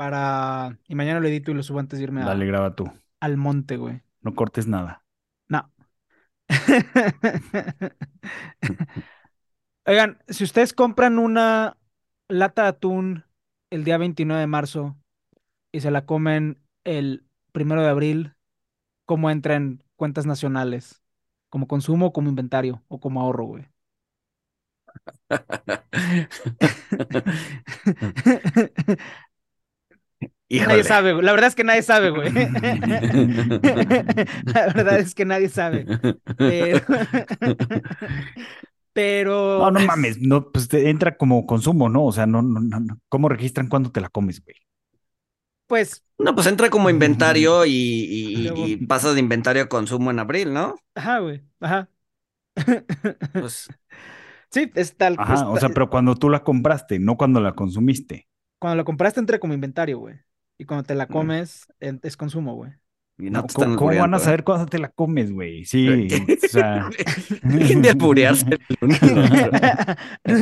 Para. Y mañana lo edito y lo subo antes de irme a- Dale, graba tú. al monte, güey. No cortes nada. No. Oigan, si ustedes compran una lata de atún el día 29 de marzo y se la comen el primero de abril, ¿cómo entra en cuentas nacionales? ¿Como consumo o como inventario o como ahorro, güey? Nadie sabe, güey. La verdad es que nadie sabe, güey. La verdad es que nadie sabe. Pero, pero No, no mames, no, pues te entra como consumo, ¿no? O sea, no, no, no, no. ¿Cómo registran cuándo te la comes, güey? pues, No, pues entra como inventario y, y, Luego- de inventario a consumo en abril, ¿no? ajá, güey, ajá. Pues Sí, es tal. Ajá, o sea, pero cuando tú la compraste, no cuando la consumiste. Cuando lo compraste entra como inventario, güey. Y cuando te la comes, es consumo, güey. y no No, te ¿Cómo, cómo van a albureando, ¿eh? saber cuándo te la comes, güey? Sí, o sea. Dejen de alburearse el uno al otro.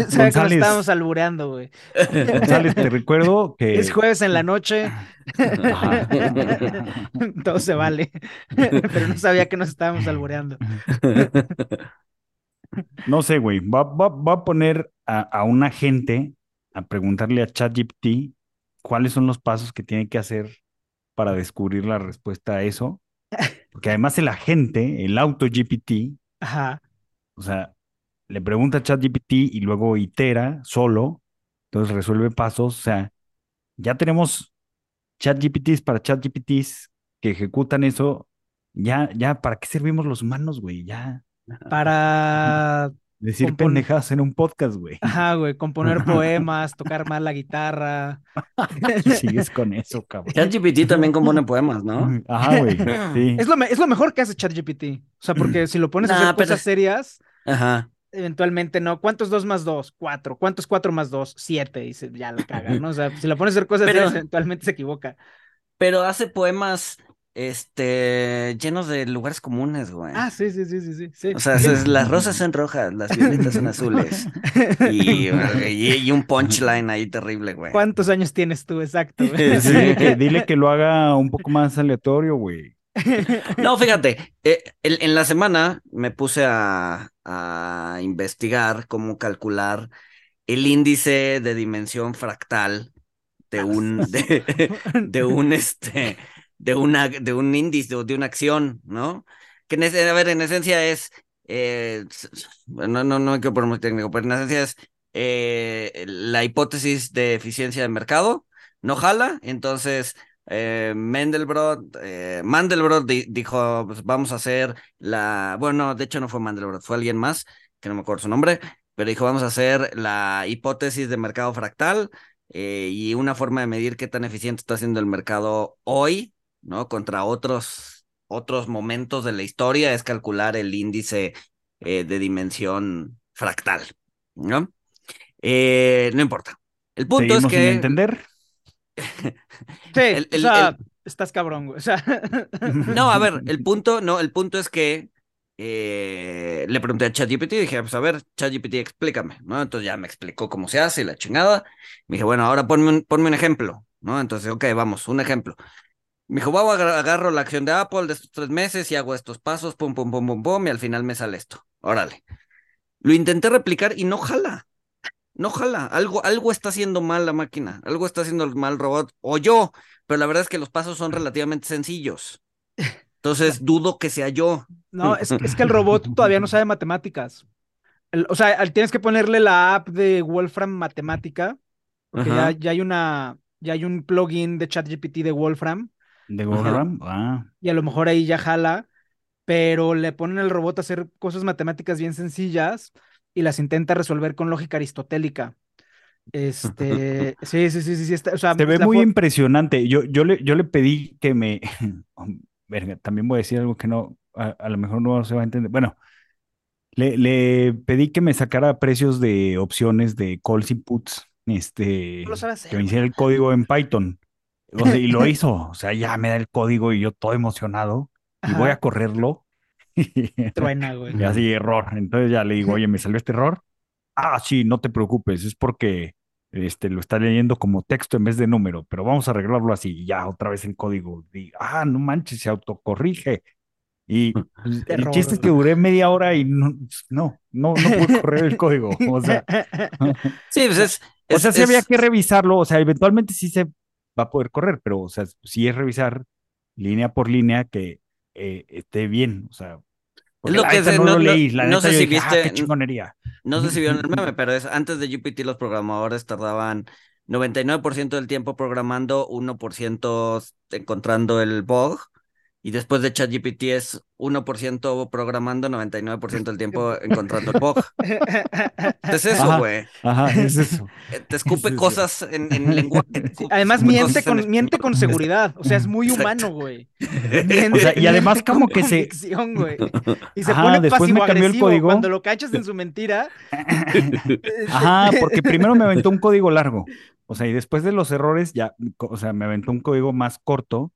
Sabe que nos González. estábamos albureando, güey. González, te recuerdo que. Es jueves en la noche. Todo se vale. Pero no sabía que nos estábamos albureando. No sé, güey. Va, va, va a poner a, a un agente a preguntarle a ChatGPT cuáles son los pasos que tiene que hacer para descubrir la respuesta a eso. Porque además el agente, el auto GPT, Ajá. o sea, le pregunta a ChatGPT y luego itera solo, entonces resuelve pasos. O sea, ya tenemos ChatGPTs para ChatGPTs que ejecutan eso. Ya, ya, ¿para qué servimos los humanos, güey? Ya. Para, Decir Compon- pendejadas en un podcast, güey. ajá, güey, componer poemas, tocar más la guitarra. Sigues con eso, cabrón. ChatGPT también compone poemas, ¿no? Ajá, güey. Sí. Es lo, me- es lo mejor que hace ChatGPT. O sea, porque si lo pones a hacer pero- cosas serias, Ajá. eventualmente no. ¿Cuántos dos más dos? Cuatro. ¿Cuántos cuatro más dos? Siete. Y se- ya la caga, ¿no? O sea, si lo pones a hacer cosas Pero- serias, eventualmente se equivoca. Pero hace poemas este llenos de lugares comunes, güey. Ah, sí, sí, sí, sí, sí. O sea, es- las rosas son rojas, las violetas son azules. Y, y- y un punchline ahí terrible, güey. ¿Cuántos años tienes tú? Exacto. güey. Sí. Dile que, dile que lo haga un poco más aleatorio, güey. No, fíjate, eh, en la semana me puse a, a investigar cómo calcular el índice de dimensión fractal de un, de, de un, este, de una, de un índice o de una acción, ¿no? Que, en a ver, en esencia es, eh, no, no, no hay que poner muy técnico, pero en esencia es eh, la hipótesis de eficiencia de mercado, no jala, entonces eh, Mendelbrot, eh, Mandelbrot di- dijo, pues vamos a hacer la, bueno, de hecho no fue Mandelbrot, fue alguien más, que no me acuerdo su nombre, pero dijo, vamos a hacer la hipótesis de mercado fractal eh, y una forma de medir qué tan eficiente está siendo el mercado hoy, ¿no? Contra otros, otros momentos de la historia es calcular el índice eh, de dimensión fractal, ¿no? Eh, no importa. El punto es Seguimos sin que... entender. Sí, El- el- o sea, el- estás cabrón, güey. O sea, No, a ver, el punto, no, el punto es que eh, le pregunté a ChatGPT y dije, pues a ver, ChatGPT, explícame, ¿no? Entonces ya me explicó cómo se hace y la chingada. Me dije, bueno, ahora ponme un, ponme un ejemplo, ¿no? Entonces, ok, vamos, un ejemplo. Me dijo, wow, agar- agarro la acción de Apple de estos tres meses y hago estos pasos, pum, pum, pum, pum, pum, y al final me sale esto. Órale. Lo intenté replicar y no jala. No jala. Algo, algo está haciendo mal la máquina. Algo está haciendo mal el robot. O yo. Pero la verdad es que los pasos son relativamente sencillos. Entonces dudo que sea yo. no, es, es que el robot todavía no sabe matemáticas. El- o sea, tienes que ponerle la app de Wolfram Matemática, porque ya, ya hay una, ya hay un plugin de ChatGPT de Wolfram, ¿De Wolfram? Ah. y a lo mejor ahí ya jala, pero le ponen al robot a hacer cosas matemáticas bien sencillas y las intenta resolver con lógica aristotélica. Este, sí, sí, sí, sí, está- o sea, Se ve muy impresionante. Yo, yo, le, yo le pedí que me... Verga, también voy a decir algo que no, a, a lo mejor no se va a entender. Bueno, le, le pedí que me sacara precios de opciones de calls y puts, este, No lo sabe hacer, que me hiciera el código en Python. O sea, y lo hizo. O sea, ya me da el código y yo todo emocionado. Y voy a Ajá, correrlo. truena, güey. Y así, error. Entonces ya le digo, oye, me salió este error. Ah, sí, no te preocupes, es porque este, lo está leyendo como texto en vez de número, pero vamos a arreglarlo así. Y ya, otra vez el código. Y, ah, no manches, se autocorrige. Y pues, el Error, chiste es que duré media hora y no, no, no, no pude correr el código. O sea, Sí, pues es. o es- sea, sí había es- que revisarlo. O sea, eventualmente sí se va a poder correr, pero, o sea, sí es revisar línea por línea que eh, esté bien. O sea, porque lo la que no, no- leí. La no sé si dije, ah, viste- qué chingonería. No sé si vieron el meme, pero es antes de GPT los programadores tardaban 99% del tiempo programando, 1% encontrando el bug, y después de ChatGPT es 1% programando, 99% del tiempo encontrando el bug. Es eso, güey. Ajá, es eso. Eh, Te escupe Es eso. cosas en, en lenguaje. Además miente en con, miente con seguridad, o sea, es muy humano, güey. O sea, y además como que se-. Y se Ajá, pone después me cambió el código. cuando lo cachas en su mentira. Ajá, porque primero me aventó un código largo. O sea, y después de los errores, ya, o sea, me aventó un código más corto.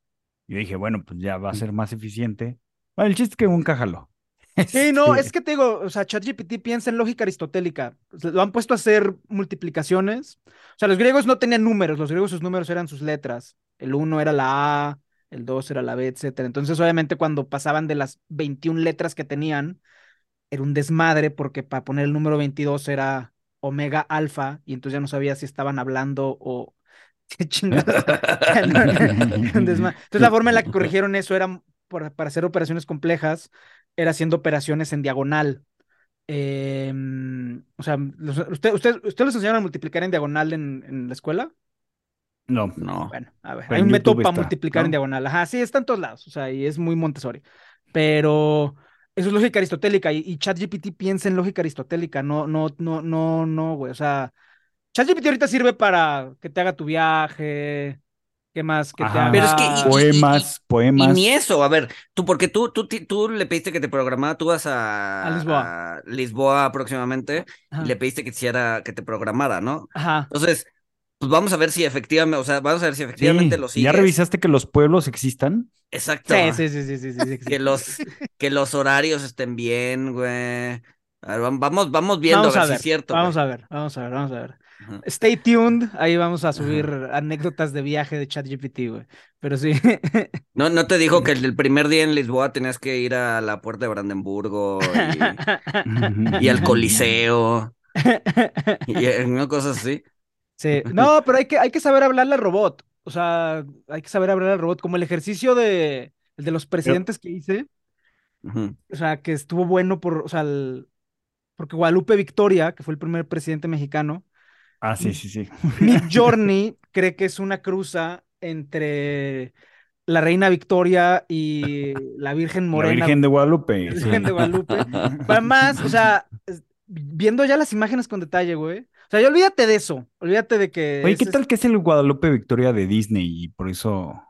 Yo dije, bueno, pues ya va a ser más eficiente. Bueno, el chiste es que un jaló. Sí, no, Este, es que te digo, o sea, ChatGPT piensa en lógica aristotélica. Lo han puesto a hacer multiplicaciones. O sea, los griegos no tenían números, los griegos sus números eran sus letras. El uno era la A, el 2 era la B, etcétera. Entonces, obviamente, cuando pasaban de las 21 letras que tenían, era un desmadre porque para poner el número 22 era omega alfa y entonces ya no sabía si estaban hablando o qué chingados. Entonces la forma en la que corrigieron eso era por- para hacer operaciones complejas, era haciendo operaciones en diagonal. Em, o sea, los- ¿usted, usted, ¿usted les enseñaron a multiplicar en diagonal en, en la escuela? No, No. Bueno, a ver, Pero hay en un método para multiplicar en ¿no? diagonal. Ajá, sí, está en todos lados. O sea, y es muy Montessori. Pero eso es lógica aristotélica y, y ChatGPT piensa en lógica aristotélica. No, no, no, no, no, güey. O sea, ChatGPT ahorita sirve para que te haga tu viaje. ¿Qué más? Que te. Pero es que, y- poemas, Y poemas. ni eso, a ver, tú, porque tú, tú, tú le pediste que te programara, tú vas a, A Lisboa. a Lisboa próximamente Ajá. y le pediste que te hiciera, que te programara, ¿no? Ajá. Entonces, pues vamos a ver si efectivamente, o sea, vamos a ver si Sí, efectivamente lo ¿Ya sigues. revisaste que los pueblos existan? Exacto. Sí, sí, sí, sí, sí, sí, sí, sí. Que los, que los horarios estén bien, güey. A ver, vam- vamos, vamos viendo Vamos a a ver si es cierto. vamos güey. a ver, vamos a ver, vamos a ver. Ajá. Stay tuned, ahí vamos a subir anécdotas de viaje de ChatGPT, güey. Pero sí. No, no te dijo que el, primer día en Lisboa tenías que ir a la puerta de Brandenburgo y, y al Coliseo y eh, ¿no? cosas así. Sí, no, pero hay que, hay que saber hablarle al robot. O sea, hay que saber hablarle al robot. Como el ejercicio de, el de los presidentes que hice. O sea, que estuvo bueno por, o sea, el- porque Guadalupe Victoria, que fue el primer presidente mexicano, Ah, sí, sí, sí. Mid Journey cree que es una cruza entre la reina Victoria y la Virgen La Morena. Virgen de Guadalupe. La. Virgen de Guadalupe. Para más, o sea, viendo ya las imágenes con detalle, güey. O sea, ya olvídate de eso. Olvídate de que. Oye, ¿qué tal que es el Guadalupe Victoria de Disney? Y por eso.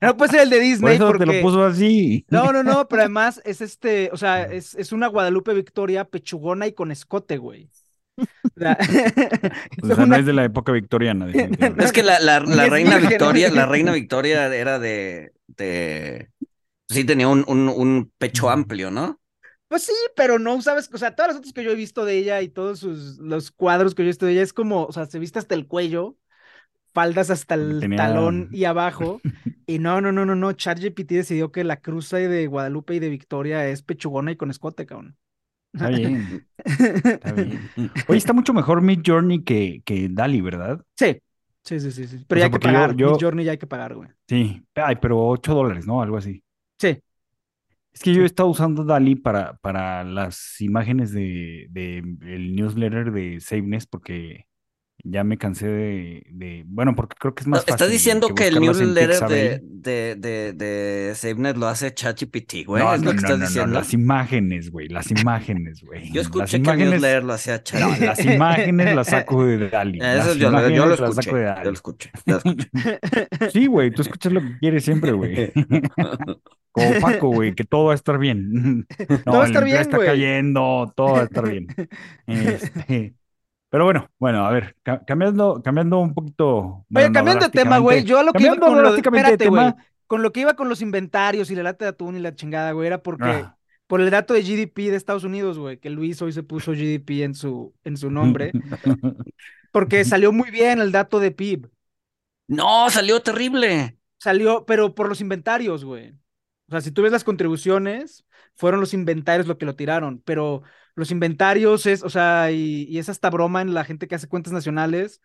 No puede ser el de Por Disney eso te lo puso así. No, no, no, pero además es este, o sea, es, es una Guadalupe Victoria pechugona y con escote, güey. O sea, O sea, no es de la época victoriana. Es que la, la, Ni la es reina virgen. Victoria, la reina Victoria era de, de sí tenía un, un, un pecho amplio, ¿no? Pues sí, pero no, ¿sabes? O sea, todas las fotos que yo he visto de ella y todos sus, los cuadros que yo he visto de ella es como, o sea, se viste hasta el cuello, faldas hasta el Tenía- talón y abajo. Y no, no, no, no, no, ChatGPT decidió que la cruza de Guadalupe y de Victoria es pechugona y con escote, cabrón. Está bien, está bien. Oye, está mucho mejor Mid Journey que, que Dali, ¿verdad? Sí, sí, sí, sí, sí. O Pero sea, ya hay que yo- pagar, yo- Midjourney ya hay que pagar, güey. Sí. Ay, pero 8 dólares, ¿no? Algo así. Sí, Es que yo he estado usando Dali para, para las imágenes de, de el newsletter de SaveNess porque ya me cansé de, de- bueno, porque creo que es más Estás fácil diciendo que el buscarlas en newsletter de, de, de, de SafeNet lo hace ChatGPT, güey. No, es no, lo que no, estás diciendo. las imágenes, güey, las imágenes, güey. Yo Las escuché que el imágenes, newsletter lo hacía no, ChatGPT. las imágenes las saco de Dali. Eso Las yo, yo lo las escuché. saco de Yo lo Dali. escuché. yo lo escuché. Sí, güey, tú escuchas lo que quieres siempre, güey. Como Paco, güey, que todo va a estar bien. No, va a el estar bien, está güey. cayendo, todo va a estar bien. Este, pero bueno, bueno, a ver, ca- cambiando, cambiando un poquito. Oye, bueno, no cambiando de tema, güey, yo a lo que iba con lo espérate, con lo que iba con los inventarios y la lata de atún y la chingada, güey, era porque Ah. por el dato de GDP de Estados Unidos, güey, que Luis hoy se puso GDP en su en su nombre, porque salió muy bien el dato de PIB. No, salió terrible. Salió, pero por los inventarios, güey. O sea, si tú ves las contribuciones, fueron los inventarios lo que lo tiraron, pero los inventarios es, o sea, y, y es hasta broma en la gente que hace cuentas nacionales.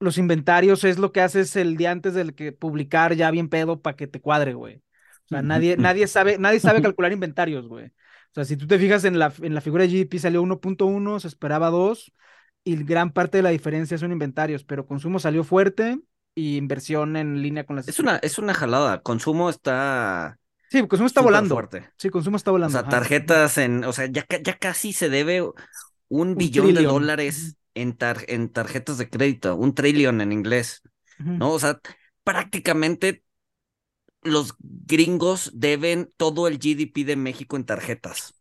Los inventarios es lo que haces el día antes del que publicar ya bien pedo para que te cuadre, güey. O sea, nadie, nadie sabe, nadie sabe calcular inventarios, güey. O sea, si tú te fijas en la, en la figura de GDP salió 1.1, se esperaba 2, y gran parte de la diferencia son inventarios, pero consumo salió fuerte y inversión en línea con las Es una, es una jalada. Consumo está Sí, consumo está súper volando. fuerte. Sí, consumo está O volando. sea, ajá. tarjetas en, o sea, ya, ya casi se debe un billón de trillón. dólares en, tar- en tarjetas de crédito, un trillion en inglés. ¿no? O sea, prácticamente los gringos deben todo el GDP de México en tarjetas.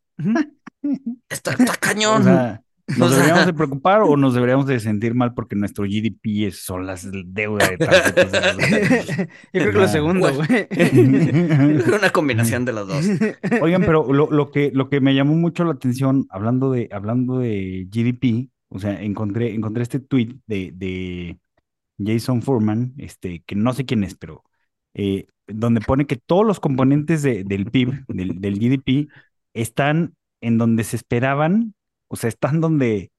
Está, está O cañón. O ¿nos sea- deberíamos de preocupar o nos deberíamos de sentir mal porque nuestro GDP es- son las deudas de tarjetas? Yo creo que lo segundo, güey. Una combinación de las dos. Oigan, pero lo, lo que, lo que me llamó mucho la atención, hablando de, hablando de GDP, o sea, encontré, encontré este tweet de, de Jason Furman, este, que no sé quién es, pero eh, donde pone que todos los componentes de- del PIB, del, del GDP, están en donde se esperaban, o sea, están donde,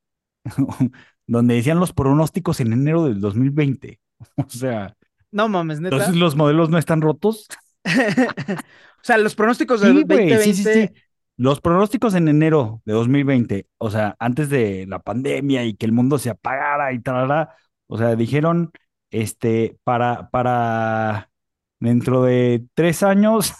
donde decían los pronósticos en enero del 2020. O sea, No mames, neta. entonces los modelos no están rotos. O sea, los pronósticos del Sí, güey, 2020. sí, sí, sí. Los pronósticos en enero de 2020, o sea, antes de la pandemia y que el mundo se apagara y tal, o sea, dijeron, este, para, para dentro de tres años,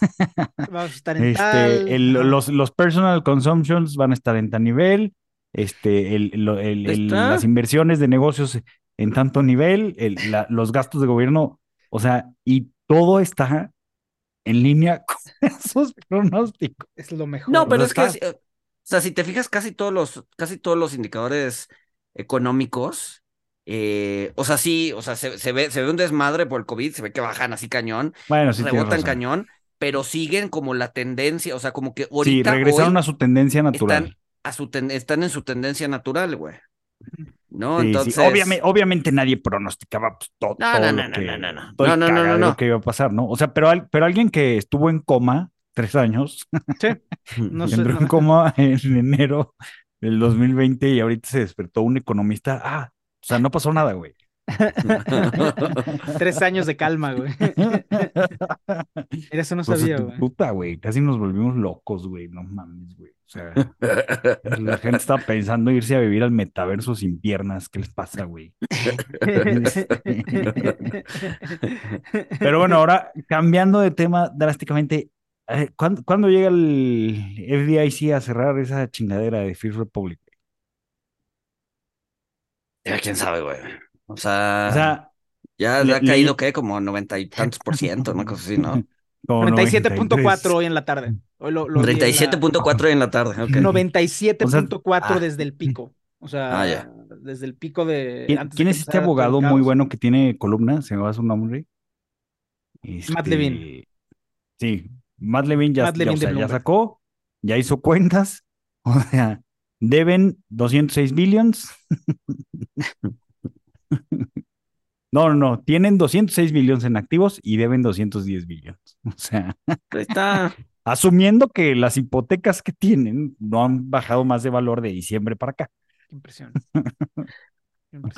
Vamos a estar en este, tal. el- ajá. los, los personal consumptions van a estar en tal nivel, este, el, el- el- las inversiones de negocios en tanto nivel, el- la- los gastos de gobierno, o sea, y todo está en línea con esos pronósticos. Es lo mejor. No, pero sea, es que, está- eh, o sea, si te fijas, casi todos los, casi todos los indicadores económicos, eh, o sea, sí, o sea, se, se ve, se ve un desmadre por el COVID, se ve que bajan así cañón, Bueno, sí, rebotan cañón, pero siguen como la tendencia, o sea, como que Sí, ahorita regresaron hoy a su tendencia natural. están, a su ten- están en su tendencia natural, güey. ¿No? Sí, sí. Entonces. Obviamente, obviamente nadie pronosticaba pues, to- No, todo no, lo no, no, que- no, no, no. No, no, no, no, no. que iba a pasar, ¿no? O sea, pero, al- pero alguien que estuvo en coma tres años, Sí, no sé. entró en coma en enero del 2020 y ahorita se despertó un economista. Ah, o sea, no pasó nada, güey. Tres años de calma, güey. Mira, eso no Pues, sabía, güey. puta, güey. Casi nos volvimos locos, güey. No mames, güey. O sea, la gente está pensando irse a vivir al metaverso sin piernas. ¿Qué les pasa, güey? Pero bueno, ahora cambiando de tema drásticamente, eh, ¿cuándo, cuándo llega el FDIC a cerrar esa chingadera de Fifth Republic? Ya, quién sabe, güey. O sea, O sea, ya le- ha caído, le- ¿qué? Como noventa y tantos por ciento, una cosa así, ¿no? como 97.4 hoy en la tarde. Hoy lo, lo vi en la- 37.4 en la tarde, ok. 97.4 ah. desde el pico. O sea, Ah, ya. desde el pico de. ¿Quién, es este abogado muy bueno que tiene columna? ¿Se me va su nombre? Matt Este, Levine. Sí, Matt Levine ya, Matt ya, Levine o sea, ya sacó, ya hizo cuentas, o sea, deben 206 billions. No, no, no, tienen 206 billones en activos y deben 210 billones. O sea, está. asumiendo que las hipotecas que tienen no han bajado más de valor de diciembre para acá. Qué impresión.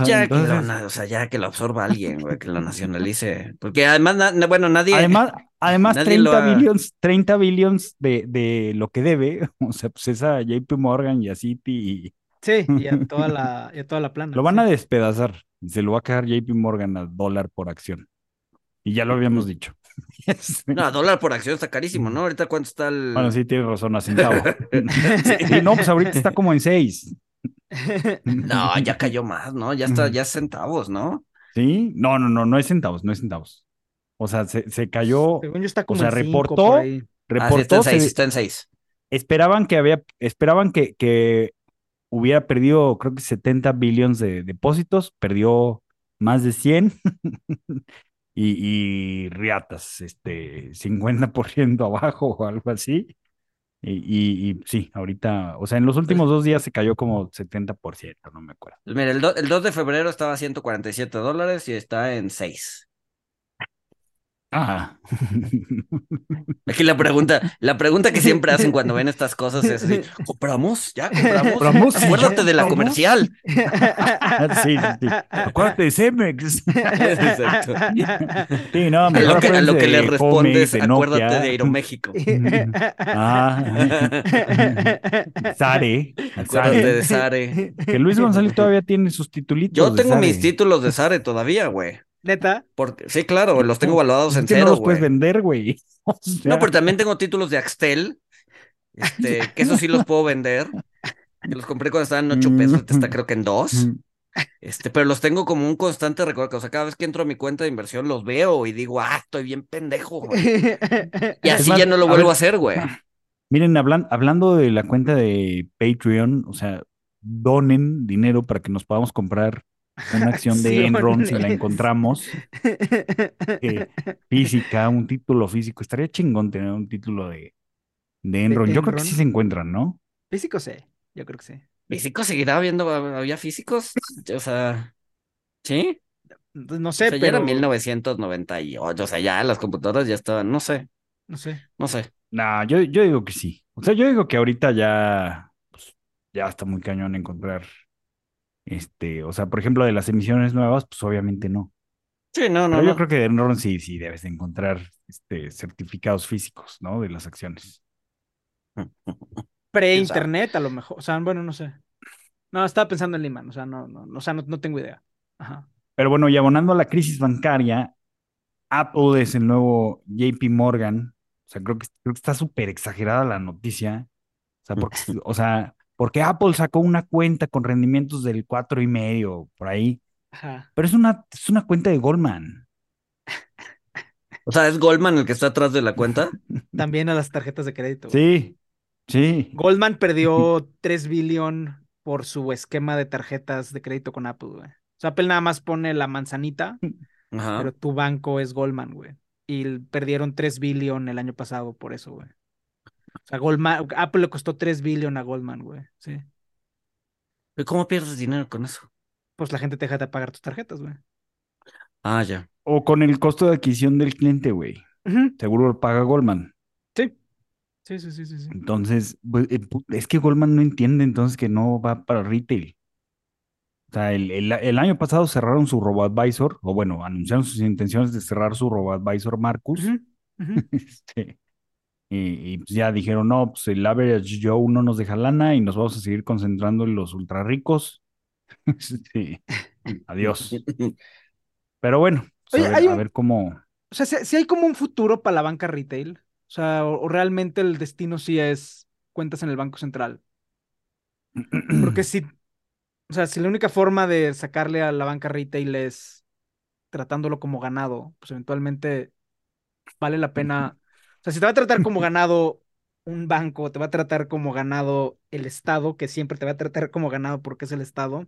Ya que lo, o sea, ya que lo absorba alguien, güey, que lo nacionalice. Porque además, na- bueno, nadie. Además, además nadie lo 30 ha- billions, 30 billions de, de lo que debe, o sea, pues esa JP Morgan y a Citi y Sí, y a toda la, y a toda la plana. lo van sí. a despedazar. Y se lo va a quedar JP Morgan a dólar por acción. Y ya lo habíamos dicho. No, dólar por acción está carísimo, ¿no? Ahorita cuánto está el. Bueno, sí, tienes razón, a centavo. Sí, no, pues ahorita está como en seis. No, ya cayó más, ¿no? Ya está, ya es centavos, ¿no? ¿Sí? No, no, no, no es centavos, no es centavos. O sea, se, se cayó, Según yo está como sea, en cinco reportó- por ahí. Ah, sí, está reportó, en seis, se- está en seis. esperaban que había, esperaban que, que hubiera perdido, creo que 70 billones de depósitos, perdió más de 100 y, y riatas, este, 50% abajo o algo así. Y, y, y sí, ahorita, o sea, en los últimos dos días se cayó como 70%, no me acuerdo. Pues mira, el, do- el 2 de febrero estaba a 147 dólares y está en 6. Ah, Aquí la pregunta, la pregunta que siempre hacen cuando ven estas cosas es así, ¿compramos? ¿Ya compramos? ¿Compramos? Acuérdate de la comercial. sí. Acuérdate de Cemex. Exacto. Sí, no, A lo que, a lo que le de respondes, de acuérdate Nokia. de Aeroméxico. Ah, Sare, Acuérdate de Sare. Que Luis González todavía tiene sus titulitos. Yo tengo mis títulos de Sare todavía, güey. Neta. Porque, sí, claro, los tengo valorados Es en que no cero, los puedes güey. vender, güey. O sea, No, pero también tengo títulos de Axtel, este, que eso sí los puedo vender. Que los compré cuando estaban en 8 pesos, ahorita está creo que en 2. mm, Este, pero los tengo como un constante recuerdo. O sea, cada vez que entro a mi cuenta de inversión los veo y digo, ah, estoy bien pendejo, güey. Y así más, ya no lo a vuelvo ver. a hacer, güey. Miren, hablan- hablando de la cuenta de Patreon, o sea, donen dinero para que nos podamos comprar una acción de Enron si la encontramos. eh, física, un título físico. Estaría chingón tener un título de, de Enron. Yo creo que sí se encuentran, ¿no? Físico sí, yo creo que sí. ¿Físicos seguirá habiendo? ¿Había físicos? O sea, ¿sí? No O sé, sea, ya era pero 1998. O sea, ya las computadoras ya estaban, no sé, no sé. no sé. Nah, yo, yo digo que sí. O sea, yo digo que ahorita ya, pues, ya está muy cañón encontrar, este, o sea, por ejemplo, de las emisiones nuevas, pues obviamente no. Sí, no, no, Pero yo no. creo que de Enron sí, sí debes de encontrar, este, certificados físicos, ¿no? De las acciones. Pre-internet a lo mejor. O sea, bueno, no sé. No, estaba pensando en Lehman, o sea, no, no, no, o sea, no, no tengo idea. Ajá. Pero bueno, y abonando a la crisis bancaria, Apple es el nuevo JP Morgan. O sea, creo que, creo que está súper exagerada la noticia. O sea, porque, o sea, porque Apple sacó una cuenta con rendimientos del cuatro y medio por ahí. Ajá. Pero es una, es una cuenta de Goldman. O sea, ¿es Goldman el que está atrás de la cuenta? También a las tarjetas de crédito. Sí, sí. Goldman perdió 3 billion por su esquema de tarjetas de crédito con Apple, güey. O sea, Apple nada más pone la manzanita, Ajá. pero tu banco es Goldman, güey. Y perdieron 3 billion el año pasado por eso, güey. O sea, Goldman, Apple le costó 3 billion a Goldman, güey. Sí. ¿Y ¿Cómo pierdes dinero con eso? Pues la gente te deja de pagar tus tarjetas, güey. Ah, ya. O con el costo de adquisición del cliente, güey. Seguro lo paga Goldman. Sí. Sí, sí, sí, sí, sí. Entonces, pues, eh, es que Goldman no entiende entonces que no va para retail. O sea, el, el- el año pasado cerraron su robo-advisor, o bueno, anunciaron sus intenciones de cerrar su robo-advisor Marcus. Este, y, y, pues ya dijeron, no, pues el average Joe no nos deja lana y nos vamos a seguir concentrando en los ultra ricos. Sí, adiós. Pero bueno, pues, Oye, a ver, hay a un- ver cómo. O sea, si, hay como un futuro para la banca retail. O sea, o, o realmente el destino sí es cuentas en el Banco Central. Porque si, o sea, si la única forma de sacarle a la banca retail es tratándolo como ganado, pues eventualmente vale la pena. O sea, si te va a tratar como ganado un banco, te va a tratar como ganado el Estado, que siempre te va a tratar como ganado porque es el Estado.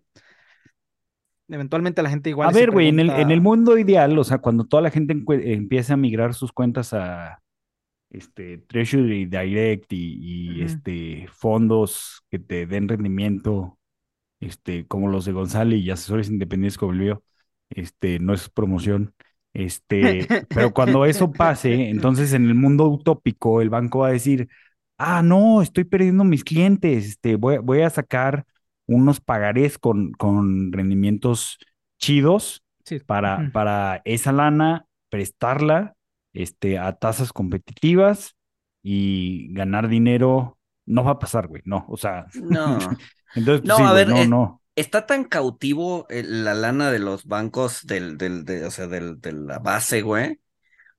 Eventualmente la gente igual A ver, güey, en el, en el pregunta- mundo ideal, o sea, cuando toda la gente empiece a migrar sus cuentas a este Treasury Direct y, este fondos que te den rendimiento, este, como los de González y asesores independientes como el mío, este, no es promoción. Este, pero cuando eso pase, entonces en el mundo utópico, el banco va a decir, ah, no, estoy perdiendo mis clientes, este, voy, a- voy a sacar unos pagarés con, con rendimientos chidos Sí. para, para esa lana, prestarla este, a tasas competitivas y ganar dinero. No va a pasar, güey, no, o sea, No. entonces, pues No, sí, a güey, ver, no, eh, no. Está tan cautivo el- la lana de los bancos del, del, de, o sea, del, de la base, güey. O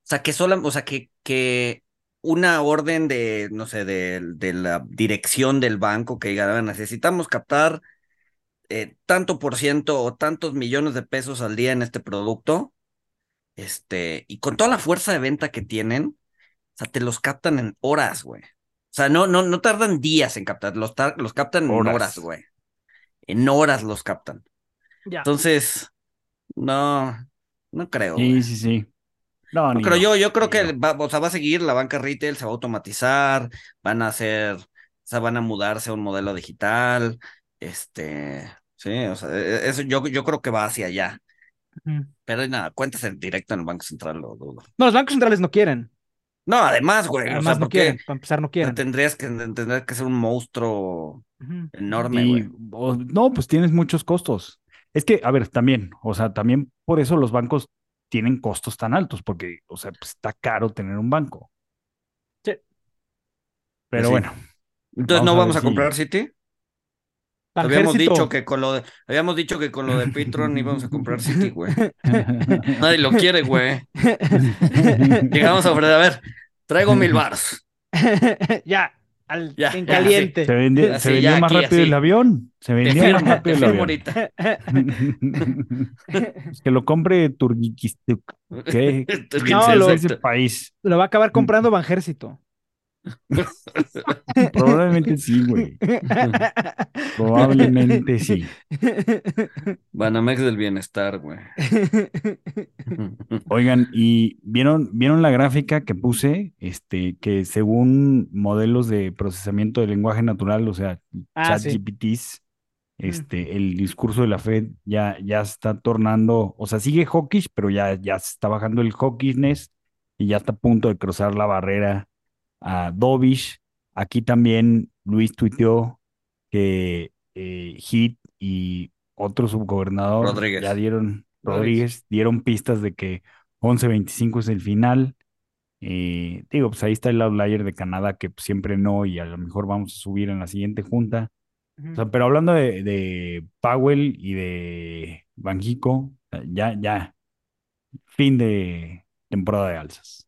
sea, que sola, o sea, que, que una orden de, no sé, de, de la dirección del banco que diga, "Ah, necesitamos captar eh, tanto por ciento o tantos millones de pesos al día en este producto, este, y con toda la fuerza de venta que tienen, o sea, te los captan en horas, güey. O sea, no, no, no tardan días en captar, los, tar- los captan en Horas. horas, güey. En horas los captan. Ya. Entonces, no, no creo. Sí, güey. sí, sí. No, No creo, yo, yo, yo creo ni que va, o sea, va a seguir la banca retail, se va a automatizar, van a hacer, o sea, van a mudarse a un modelo digital, este, sí, o sea, e- eso yo, yo creo que va hacia allá. Pero nada, cuentas en directo en el Banco Central, lo dudo. No, los bancos centrales no quieren. No, además, güey, o Además, sea, no quieren. Para empezar, no quieren. tendrías que, tendrías que ser un monstruo Enorme, Y, o- no, pues tienes muchos costos. Es que, a ver, también, o sea, también por eso los bancos tienen costos tan altos, porque, o sea, pues, está caro tener un banco. Sí. Pero sí. bueno, Entonces, Vamos ¿no vamos a si- comprar City? Habíamos dicho que con lo de, habíamos dicho que con lo de Petron íbamos a comprar City, güey. Nadie lo quiere, güey. Llegamos a ofrecer, a ver, traigo mil baros. ya, al, Ya, en ya, caliente. se vendió, Así, se vendió ya más aquí, rápido así. el avión. Se vendió más firmo, te rápido el avión. que lo compre Turquistán. ¿Qué? No, ¿Qué es lo- ese país? Lo va a acabar comprando Banjército. Probablemente sí, güey. Probablemente sí. Banamex del bienestar, güey. Oigan, ¿y vieron, vieron la gráfica que puse? Este, que según modelos de procesamiento de lenguaje natural, o sea, Ah, sí. ChatGPTs, este, el discurso de la Fed ya, ya está tornando, o sea, sigue hawkish, pero ya, ya se está bajando el hawkishness y ya está a punto de cruzar la barrera a dovish. Aquí también Luis tuiteó que eh, Hit y otro subgobernador Rodríguez. ya dieron, Rodríguez. Rodríguez, dieron pistas de que 11.25 es el final. Eh, digo, pues ahí está el outlier de Canadá que siempre no y a lo mejor vamos a subir en la siguiente junta. O sea, pero hablando de, de Powell y de Banjico, ya, ya, fin de temporada de alzas.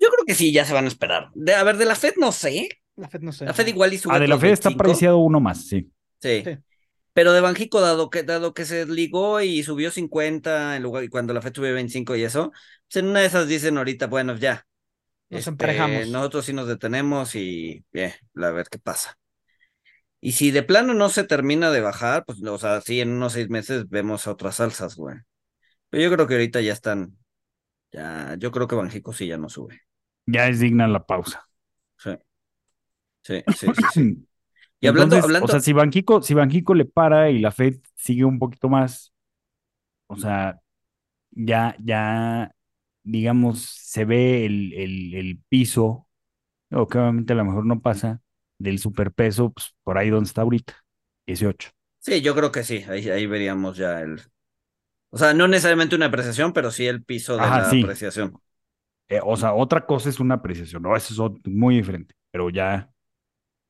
Yo creo que sí, ya se van a esperar. De, a ver, de la Fed no sé. La Fed no sé. La Fed igual y sube Ah, de la Fed está 25. apreciado uno más, sí. Sí. Sí. Pero de Banjico, dado que, dado que se ligó y subió 50 en lugar, y cuando la Fed subió 25 y eso, pues en una de esas dicen ahorita, bueno, ya. Nos este, emparejamos. Nosotros sí nos detenemos y bien, a ver qué pasa. Y si de plano no se termina de bajar, pues, o sea, sí, en unos seis meses vemos otras alzas, güey. Pero yo creo que ahorita ya están, ya, yo creo que Banjico sí ya no sube. Ya es digna la pausa. Sí. Sí, sí, sí, sí. Y Entonces, hablando, hablando, o sea, si Banjico, si Banjico le para y la Fed sigue un poquito más, o sea, ya, ya, digamos, se ve el, el, el piso, o que obviamente a lo mejor no pasa, del superpeso, pues por ahí donde está ahorita, 18. sí, yo creo que sí, ahí, ahí veríamos ya el, o sea, no necesariamente una apreciación, pero sí el piso de Ajá, la sí. apreciación. Eh, o sea, otra cosa es una apreciación, no, eso es muy diferente, pero ya,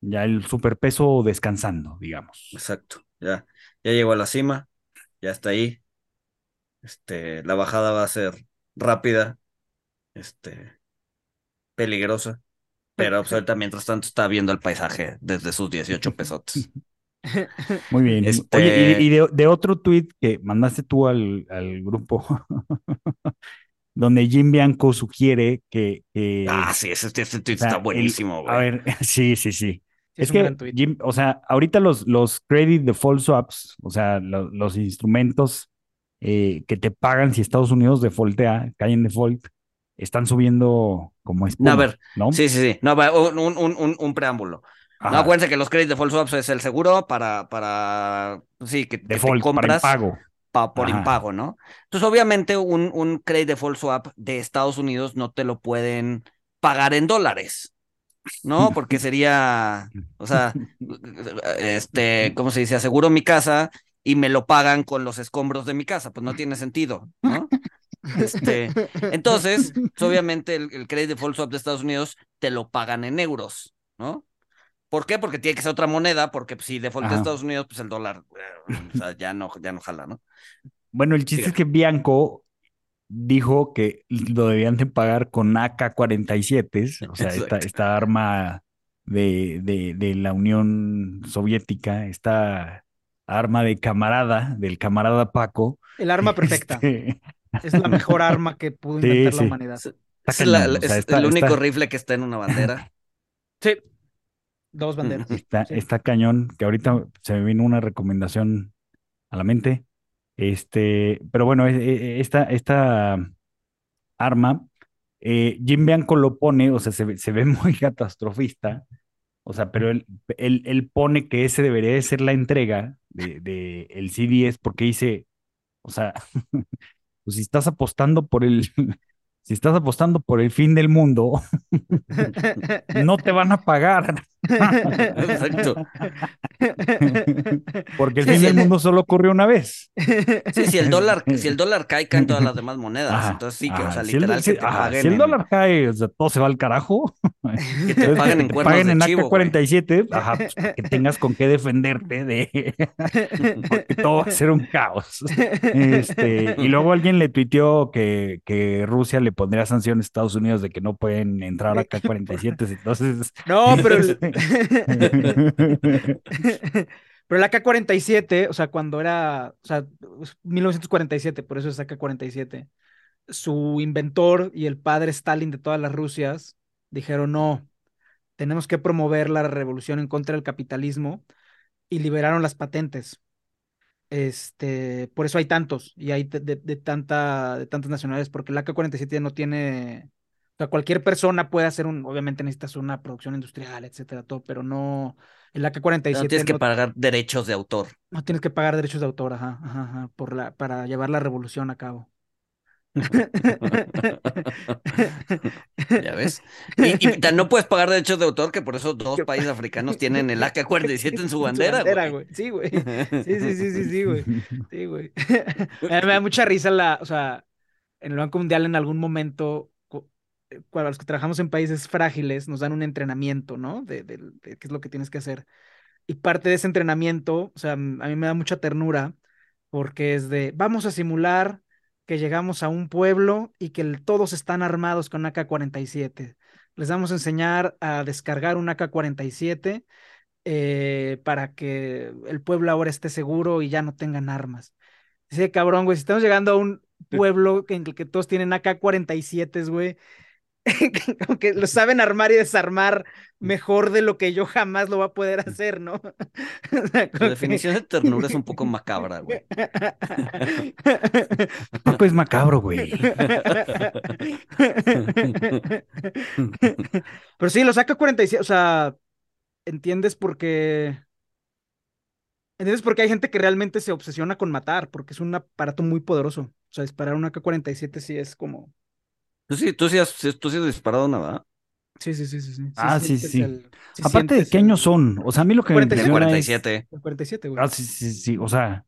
ya el superpeso descansando, digamos. Exacto, ya, ya llegó a la cima, ya está ahí. Este, la bajada va a ser rápida, este, peligrosa, pero pues, ahorita mientras tanto está viendo el paisaje desde sus 18 pesotes. Muy bien. Este- Oye, y, y de, de otro tweet que mandaste tú al, al grupo, donde Jim Bianco sugiere que... que, Ah, sí, ese, ese tweet o sea, está buenísimo, A ver, sí, sí, sí. Sí, es un que, gran tuit. Jim, o sea, ahorita los, los credit default swaps, o sea, lo- los instrumentos eh, que te pagan si Estados Unidos defaultea, cae en default, están subiendo como espuma, No, a ver, ¿no? Sí, sí, sí. No, va, un, un, un, un- un No, acuérdense que los credit default swaps es el seguro para, para, sí, que, que te para compras impago. pa- por Ajá. impago, ¿no? Entonces, obviamente, un, un credit default swap de Estados Unidos no te lo pueden pagar en dólares, ¿no? Porque sería, o sea, este, ¿cómo se dice? Aseguro mi casa y me lo pagan con los escombros de mi casa, pues no tiene sentido, ¿no? Este, entonces, obviamente, el, el credit default swap de Estados Unidos te lo pagan en euros, ¿no? ¿Por qué? Porque tiene que ser otra moneda, porque pues, si defaultea Ajá. Estados Unidos, pues el dólar, eh, o sea, ya no, ya no jala, ¿no? Bueno, el chiste es que Bianco dijo que lo debían de pagar con AK-47, o sea, esta, arma de, de, de la Unión Soviética, esta arma de camarada, del camarada Paco. El arma perfecta. Este, Es la mejor arma que pudo Sí, inventar la humanidad. Es, Está es la- cañón, o sea, es está- el único está- rifle que está en una bandera. Sí. Dos banderas. Está, Sí. está cañón, que ahorita se me vino una recomendación a la mente. Este, pero bueno, e- e- esta, esta arma, eh, Jim Bianco lo pone, o sea, se, ve- se ve muy catastrofista, o sea, pero él, él, él pone que ese debería de ser la entrega de, de el C-10 porque dice, o sea, pues si estás apostando por el, si estás apostando por el fin del mundo, no te van a pagar. Exacto. Porque el Sí, fin sí. del mundo solo ocurrió una vez. Sí, si el dólar, si el dólar cae, caen todas las demás monedas. Ajá, Entonces sí, que, o ajá. sea, Si el, literal si- que te ajá, paguen. si el en- dólar cae, o sea, todo se va al carajo. que te paguen en te cuernos paguen de en chivo, güey. AK-47, ajá, pues, que tengas con qué defenderte de... Porque todo va a ser un caos. Este, y luego alguien le tuiteó que, que Rusia le pondría sanciones a Estados Unidos de que no pueden entrar a AK-47, entonces... No, pero el, pero el AK-47, o sea, cuando era, o sea, 1947, por eso es AK-47, su inventor y el padre Stalin de todas las Rusias dijeron, no, tenemos que promover la revolución en contra del capitalismo y liberaron las patentes. Este, por eso hay tantos y hay de, de- de tanta, de tantas nacionalidades, porque el AK-47 ya no tiene, o sea, cualquier persona puede hacer un, obviamente necesitas una producción industrial, etcétera, todo, pero no, el AK-47 No tienes que no, pagar derechos de autor. no tienes que pagar derechos de autor, ajá, ajá, ajá, por la, para llevar la revolución a cabo. ¿Ya ves? Y, y no puedes pagar derechos de autor que por eso dos países africanos tienen el AK-47 en su bandera, güey. güey. Sí, güey. Sí, sí, sí, sí, sí, güey. Sí, güey. Me da mucha risa la, o sea, en el Banco Mundial en algún momento, para los que trabajamos en países frágiles, nos dan un entrenamiento, ¿no? De, de- de qué es lo que tienes que hacer. Y parte de ese entrenamiento, o sea, a mí me da mucha ternura porque es de, vamos a simular que llegamos a un pueblo y que el- todos están armados con AK-47. Les vamos a enseñar a descargar un AK-47 eh, para que el pueblo ahora esté seguro y ya no tengan armas. Dice, cabrón, güey, si estamos llegando a un pueblo en el que todos tienen AK-47, güey, que lo saben armar y desarmar mejor de lo que yo jamás lo voy a poder hacer, ¿no? O sea, Tu como definición de ternura es un poco macabra, güey. Paco es macabro, güey. Pero sí, los AK-47, o sea, entiendes por qué. ¿Entiendes por qué hay gente que realmente se obsesiona con matar? Porque es un aparato muy poderoso. O sea, disparar un AK-47 sí es como. Tú sí, tú sí has, tú sí has disparado una, ¿verdad? Sí, sí, sí, sí. sí. Ah, sí, sí. el- sí Aparte de qué años son, o sea, a mí lo que me 47. El impresiona es... 47. El 47, güey. Ah, sí, sí, sí, o sea...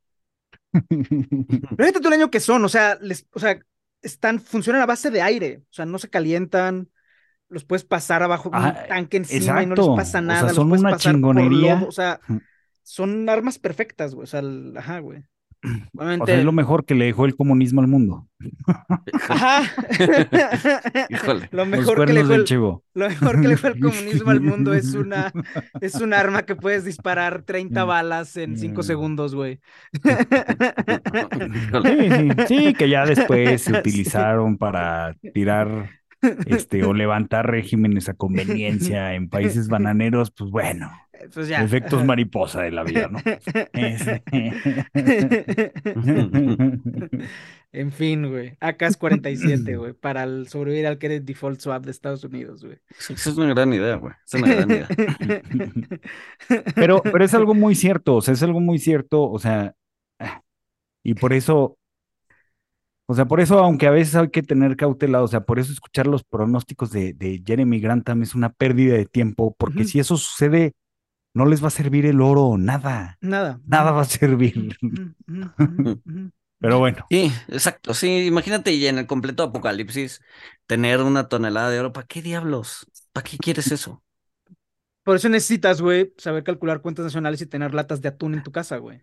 Pero fíjate tú el año que son, o sea, les, o sea, están, funcionan a base de aire, o sea, no se calientan, los puedes pasar abajo de un Ajá, tanque encima y no exacto. les pasa O sea, nada, los son puedes una chingonería. lodo, o sea, son armas perfectas, güey, o sea, el- ajá, güey. O sea, es lo mejor que le dejó el comunismo al mundo. ajá. Híjole. Lo Los mejor que le cuernos fue del el, chivo. lo mejor que le fue el comunismo al mundo es una, es un arma que puedes disparar 30 Mm. balas en 5 Mm. segundos, güey. Híjole. Sí, sí, que ya después se Sí. utilizaron para tirar este o levantar regímenes a conveniencia en países bananeros, pues bueno, Pues ya. efectos mariposa de la vida, ¿no? En fin, güey. AK-47, güey, para el- sobrevivir al credit default swap de Estados Unidos, güey. Esa es una gran idea, güey. Es una gran idea. Pero, pero es algo muy cierto, o sea, es algo muy cierto, o sea, y por eso, o sea, por eso, aunque a veces hay que tener cautela, o sea, por eso escuchar los pronósticos de, de Jeremy Grantham es una pérdida de tiempo, porque si eso sucede, no les va a servir el oro, nada, Nada. nada va a servir. Ujú, ujú. Pero bueno, Sí, exacto. Sí, imagínate y en el completo apocalipsis tener una tonelada de oro. ¿Para qué diablos? ¿Para qué quieres eso? Por eso necesitas, güey, saber calcular cuentas nacionales y tener latas de atún en tu casa, güey.